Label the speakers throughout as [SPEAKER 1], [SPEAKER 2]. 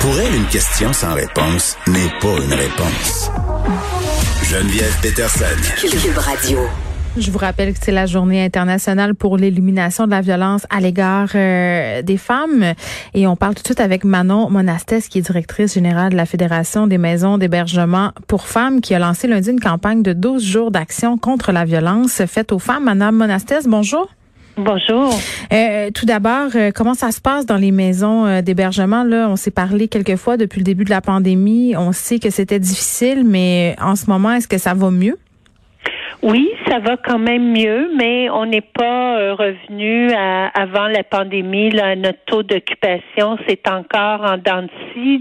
[SPEAKER 1] Pour elle, une question sans réponse n'est pas une réponse. Geneviève Peterson.
[SPEAKER 2] Cube Radio.
[SPEAKER 3] Je vous rappelle que c'est la journée internationale pour l'élimination de la violence à l'égard euh, des femmes. Et on parle tout de suite avec Manon Monastès, qui est directrice générale de la Fédération des maisons d'hébergement pour femmes, qui a lancé lundi une campagne de 12 jours d'action contre la violence faite aux femmes. Madame Monastès, bonjour.
[SPEAKER 4] Bonjour.
[SPEAKER 3] Euh, tout d'abord, euh, comment ça se passe dans les maisons euh, d'hébergement? Là, on s'est parlé quelques fois depuis le début de la pandémie. On sait que c'était difficile, mais en ce moment, est-ce que ça va mieux?
[SPEAKER 4] Oui, ça va quand même mieux, mais on n'est pas revenu à, avant la pandémie. Là, notre taux d'occupation, c'est encore en dents de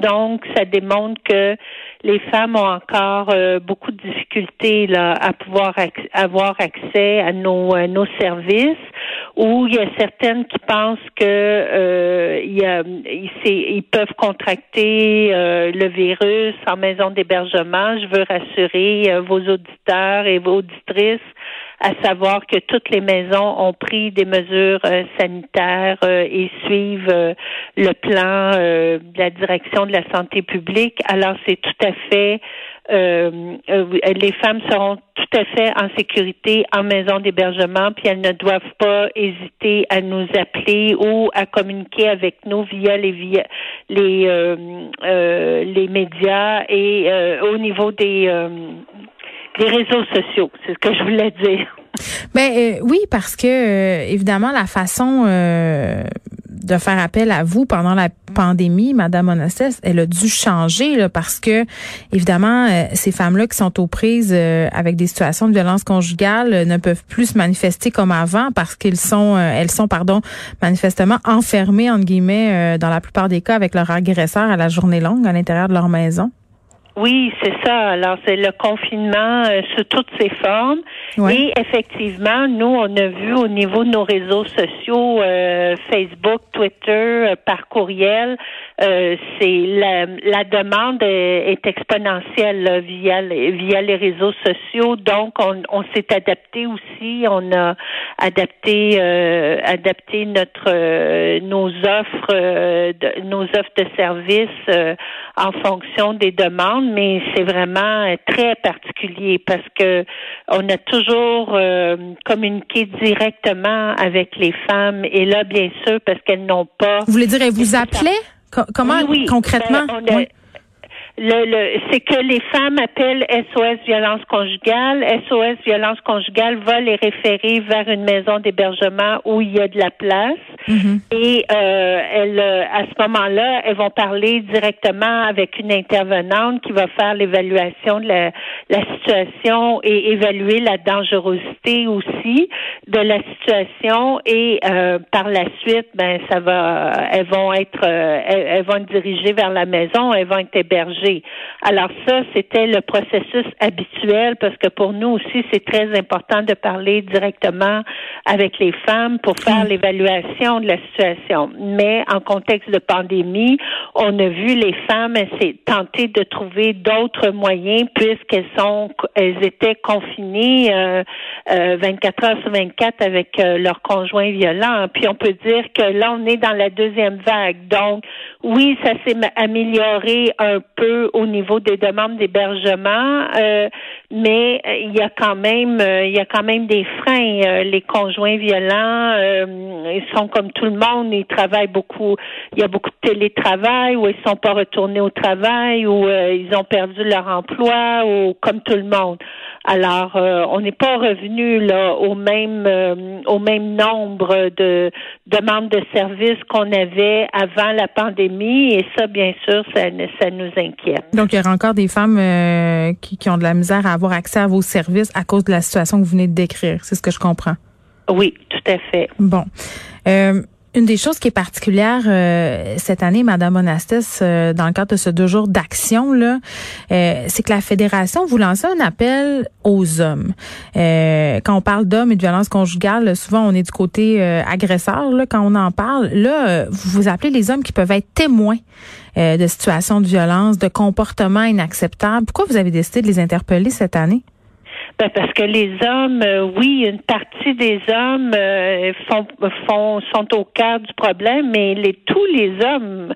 [SPEAKER 4] donc ça démontre que les femmes ont encore beaucoup de difficultés à pouvoir avoir accès à nos, nos services où il y a certaines qui pensent que euh, ils, peuvent contracter euh, le virus en maison d'hébergement. Je veux rassurer euh, vos auditeurs et vos auditrices à savoir que toutes les maisons ont pris des mesures sanitaires et suivent le plan de la direction de la santé publique. Alors c'est tout à fait euh, euh, les femmes seront tout à fait en sécurité en maison d'hébergement, puis elles ne doivent pas hésiter à nous appeler ou à communiquer avec nous via les via les euh, les médias et au niveau des des réseaux sociaux. C'est ce que je voulais dire.
[SPEAKER 3] Ben oui, parce que évidemment la façon de faire appel à vous pendant la pandémie, Madame Onassis, elle a dû changer parce que évidemment euh, ces femmes-là qui sont aux prises euh, avec des situations de violence conjugale euh, ne peuvent plus se manifester comme avant parce qu'ils sont elles sont pardon manifestement enfermées entre guillemets dans la plupart des cas avec leur agresseur à la journée longue à l'intérieur de leur maison.
[SPEAKER 4] Oui, c'est ça. Alors, c'est le confinement euh, sous toutes ses formes. Et effectivement, nous, on a vu au niveau de nos réseaux sociaux, euh, Facebook, Twitter, euh, par courriel, c'est la, la, demande est, exponentielle via les, via les réseaux sociaux. Donc, on, on s'est adapté aussi. On a adapté adapté notre nos offres de, nos offres de services en fonction des demandes mais c'est vraiment euh, très particulier parce que on a toujours euh, communiqué directement avec les femmes et là, bien sûr, parce qu'elles n'ont pas.
[SPEAKER 3] Vous voulez dire, elles vous appelaient? Comment concrètement?
[SPEAKER 4] Ben, le, c'est que les femmes appellent SOS violence conjugale. SOS violence conjugale va les référer vers une maison d'hébergement où il y a de la place. Mm-hmm. Et euh, elles, euh, à ce moment-là, elles vont parler directement avec une intervenante qui va faire l'évaluation de la, la situation et évaluer la dangerosité aussi de la situation. Et euh, par la suite, ben ça va, elles vont être, euh, elles, elles vont être dirigées vers la maison, elles vont être hébergées alors ça, c'était le processus habituel parce que pour nous aussi, c'est très important de parler directement avec les femmes pour faire mm. l'évaluation de la situation. Mais en contexte de pandémie, on a vu les femmes tenter de trouver d'autres moyens puisqu'elles sont, elles étaient confinées euh, 24 euh, heures sur 24 avec euh, leurs conjoints violents. Puis on peut dire que là, on est dans la deuxième vague. Donc, oui, ça s'est amélioré un peu au niveau des demandes d'hébergement, euh, mais euh, il y a quand même euh, il y a quand même des freins. les conjoints violents, sont comme tout le monde, ils travaillent beaucoup. Il y a beaucoup de télétravail ou ils sont pas retournés au travail ou ils ont perdu leur emploi ou comme tout le monde. Alors, on n'est pas revenu là au même au même nombre de demandes de services qu'on avait avant la pandémie et ça, bien sûr, ça, ça nous inquiète.
[SPEAKER 3] Donc, il y aura encore des femmes euh, qui, qui, ont de la misère à avoir accès à vos services à cause de la situation que vous venez de décrire. C'est ce que je comprends.
[SPEAKER 4] Oui,
[SPEAKER 3] Bon. Euh, une des choses qui est particulière euh, cette année, Madame Monastis, euh, dans le cadre de ce deux jours d'action, c'est que la fédération vous lance un appel aux hommes. quand on parle d'hommes et de violence conjugale, souvent on est du côté agresseur. Là, quand on en parle, là, vous vous appelez les hommes qui peuvent être témoins de situations de violence, de comportements inacceptables. Pourquoi vous avez décidé de les interpeller cette année?
[SPEAKER 4] Ben, parce que les hommes, euh, oui, une partie des hommes euh, font, font, sont au cœur du problème, mais les, tous les hommes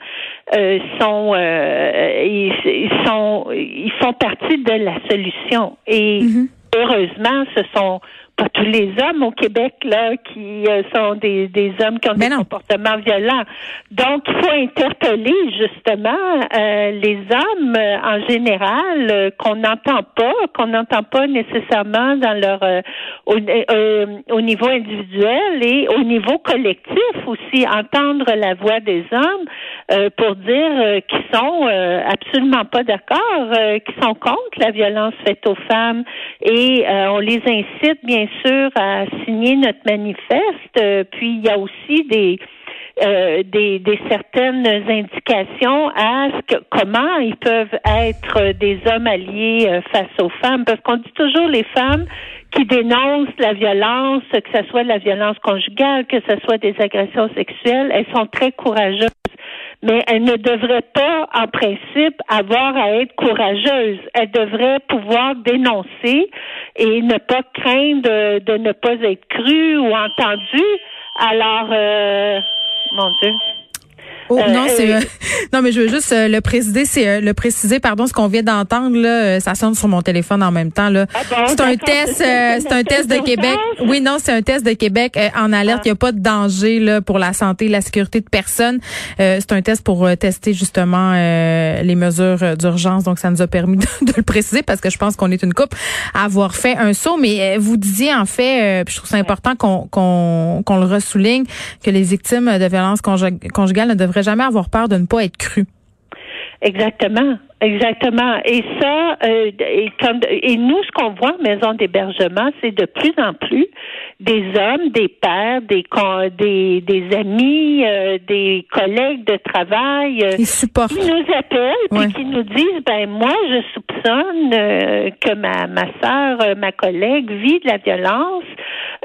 [SPEAKER 4] sont ils, sont ils font partie de la solution et mm-hmm. heureusement ce sont pas tous les hommes au Québec là qui euh, sont des, des hommes qui ont des comportements violents. Donc il faut interpeller justement euh, les hommes euh, en général qu'on n'entend pas, qu'on n'entend pas nécessairement dans leur au, au, niveau individuel et au niveau collectif aussi entendre la voix des hommes pour dire qu'ils sont absolument pas d'accord, qu'ils sont contre la violence faite aux femmes. Et on les incite bien sûr à signer notre manifeste. Euh, puis il y a aussi des euh, des, des, certaines indications à ce que, comment ils peuvent être des hommes alliés euh, face aux femmes, parce qu'on dit toujours les femmes qui dénoncent la violence, que ce soit la violence conjugale, que ce soit des agressions sexuelles, elles sont très courageuses mais elle ne devrait pas, en principe, avoir à être courageuse. Elle devrait pouvoir dénoncer et ne pas craindre de, ne pas être crue ou entendue. Alors, euh, mon Dieu.
[SPEAKER 3] Oh, non, euh, c'est euh, non, mais je veux juste euh, le préciser, c'est le préciser, pardon, ce qu'on vient d'entendre là, ça sonne sur mon téléphone en même temps là. Ah c'est un test, c'est un test de Québec. Oui, non, c'est un test de Québec en alerte. Il n'y a pas de danger là pour la santé, la sécurité de personne. c'est un test pour tester justement les mesures d'urgence. Donc ça nous a permis de, le préciser parce que je pense qu'on est une coupe à avoir fait un saut. Mais vous disiez en fait, je trouve ça important qu'on qu'on qu'on le ressouligne que les victimes de violences conjugales ne devraient jamais avoir peur de ne pas être cru.
[SPEAKER 4] Exactement. Exactement. Et ça, euh, et, et nous, ce qu'on voit en maison d'hébergement, c'est de plus en plus des hommes, des pères, des des, des amis, euh, des collègues de travail
[SPEAKER 3] euh, qui
[SPEAKER 4] nous appellent et qui nous disent ben moi je soupçonne que ma ma sœur, ma collègue vit de la violence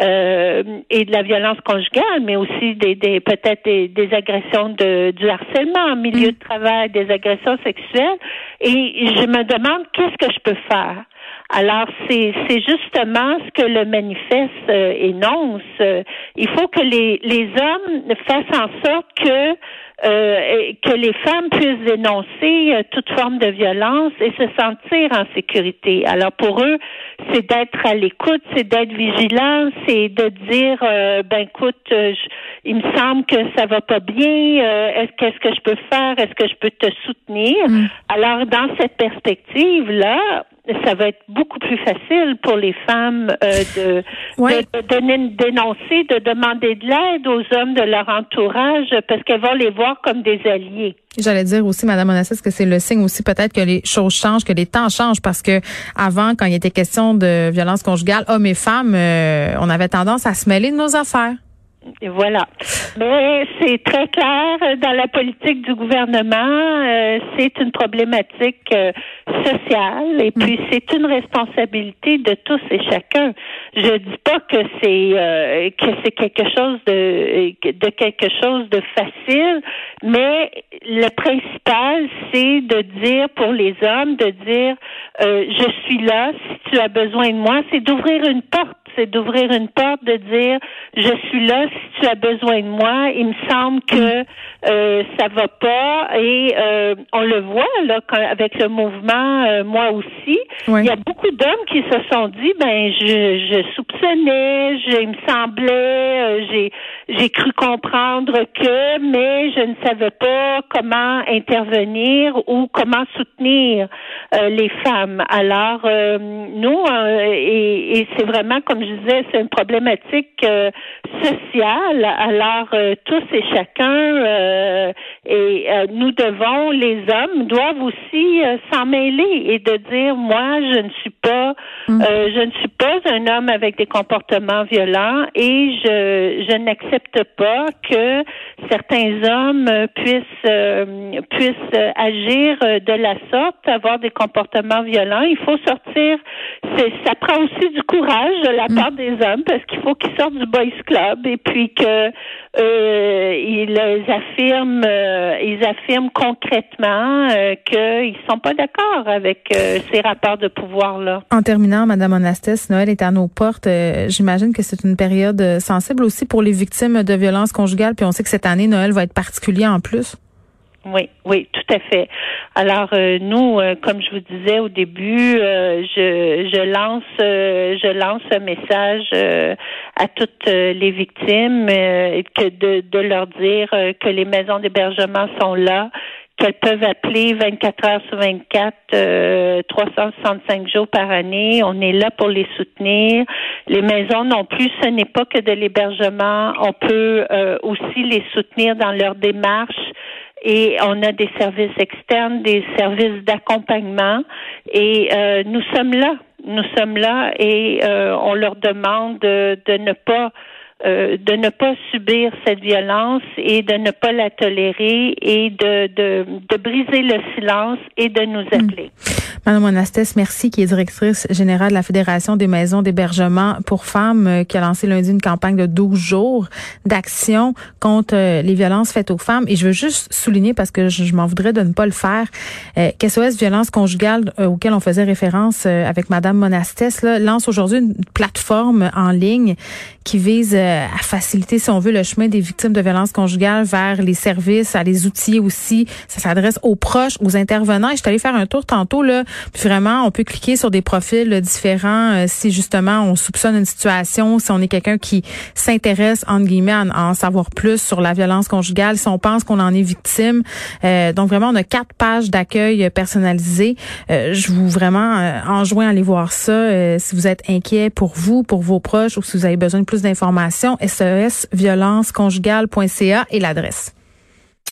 [SPEAKER 4] et de la violence conjugale, mais aussi des, des peut-être des, des, agressions de du harcèlement en milieu mm. de travail, des agressions sexuelles et je me demande qu'est-ce que je peux faire? Alors, c'est, justement ce que le manifeste euh, énonce. il faut que les, les hommes fassent en sorte que euh, que les femmes puissent dénoncer euh, toute forme de violence et se sentir en sécurité. Alors pour eux, c'est d'être à l'écoute, c'est d'être vigilant, c'est de dire ben écoute, il me semble que ça va pas bien. est-ce qu'est-ce que je peux faire Est-ce que je peux te soutenir? Mm. Alors dans cette perspective là, ça va être beaucoup plus facile pour les femmes euh, de, de, dénoncer, de demander de l'aide aux hommes de leur entourage parce qu'elles vont les voir comme des alliés.
[SPEAKER 3] J'allais dire aussi, Madame Onassis, que c'est le signe aussi peut-être que les choses changent, que les temps changent, parce que avant, quand il était question de violence conjugale, hommes et femmes, euh, on avait tendance à se mêler de nos affaires.
[SPEAKER 4] Et voilà. Mais c'est très clair dans la politique du gouvernement, euh, c'est une problématique euh, sociale et puis mm. c'est une responsabilité de tous et chacun. Je dis pas que c'est euh, que c'est quelque chose de de quelque chose de facile, mais le principal c'est de dire pour les hommes de dire je suis là si tu as besoin de moi, c'est d'ouvrir une porte c'est d'ouvrir une porte, de dire je suis là si tu as besoin de moi. Il me semble que euh, ça va pas et euh, on le voit là avec le mouvement euh, moi aussi. Il y a beaucoup d'hommes qui se sont dit ben je, je soupçonnais, je, il me semblait, euh, j'ai j'ai cru comprendre que, mais je ne savais pas comment intervenir ou comment soutenir les femmes. Alors nous et, et c'est vraiment comme je disais, c'est une problématique sociale. Alors tous et chacun euh, et euh, nous devons, les hommes doivent aussi euh, s'en mêler et de dire, moi, je ne suis pas, mm. je ne suis pas un homme avec des comportements violents et je, je n'accepte pas que certains hommes puissent, puissent agir de la sorte, avoir des comportements violents. Il faut sortir, ça prend aussi du courage de la mm. part des hommes parce qu'il faut qu'ils sortent du boys club et puis que ils affirment, euh, ils affirment concrètement euh, qu'ils sont pas d'accord avec euh, ces rapports de pouvoir-là.
[SPEAKER 3] En terminant, Madame Onastes, Noël est à nos portes. J'imagine que c'est une période sensible aussi pour les victimes de violences conjugales. Puis on sait que cette année, Noël va être particulier en plus.
[SPEAKER 4] Oui, oui, tout à fait. Alors euh, nous, euh, comme je vous disais au début, euh, je, je lance je lance un message à toutes les victimes que de, de leur dire que les maisons d'hébergement sont là, qu'elles peuvent appeler 24 heures sur 24, euh, 365 jours par année. On est là pour les soutenir. Les maisons non plus, ce n'est pas que de l'hébergement. On peut aussi les soutenir dans leur démarche et on a des services externes, des services d'accompagnement et euh, nous sommes là. Nous sommes là et euh, on leur demande de, de ne pas euh, de ne pas subir cette violence et de ne pas la tolérer et de, de, de briser le silence et de nous hmm. appeler.
[SPEAKER 3] Madame Monastès, merci, qui est directrice générale de la Fédération des maisons d'hébergement pour femmes, euh, qui a lancé lundi une campagne de 12 jours d'action contre euh, les violences faites aux femmes. Et je veux juste souligner, parce que je, m'en voudrais de ne pas le faire, euh, qu'SOS Violence conjugale, auquel on faisait référence avec Madame Monastès, là, lance aujourd'hui une plateforme en ligne qui vise à faciliter, si on veut, le chemin des victimes de violences conjugales vers les services, à les outils aussi. Ça s'adresse aux proches, aux intervenants. Et je suis allée faire un tour tantôt, là, puis vraiment, on peut cliquer sur des profils différents euh, si justement on soupçonne une situation, si on est quelqu'un qui s'intéresse, entre guillemets, à, en savoir plus sur la violence conjugale, si on pense qu'on en est victime. Euh, donc vraiment, on a quatre pages d'accueil personnalisées. Euh, je vous vraiment enjoins à aller voir ça si vous êtes inquiet pour vous, pour vos proches ou si vous avez besoin de plus d'informations. SES violenceconjugale.ca et l'adresse.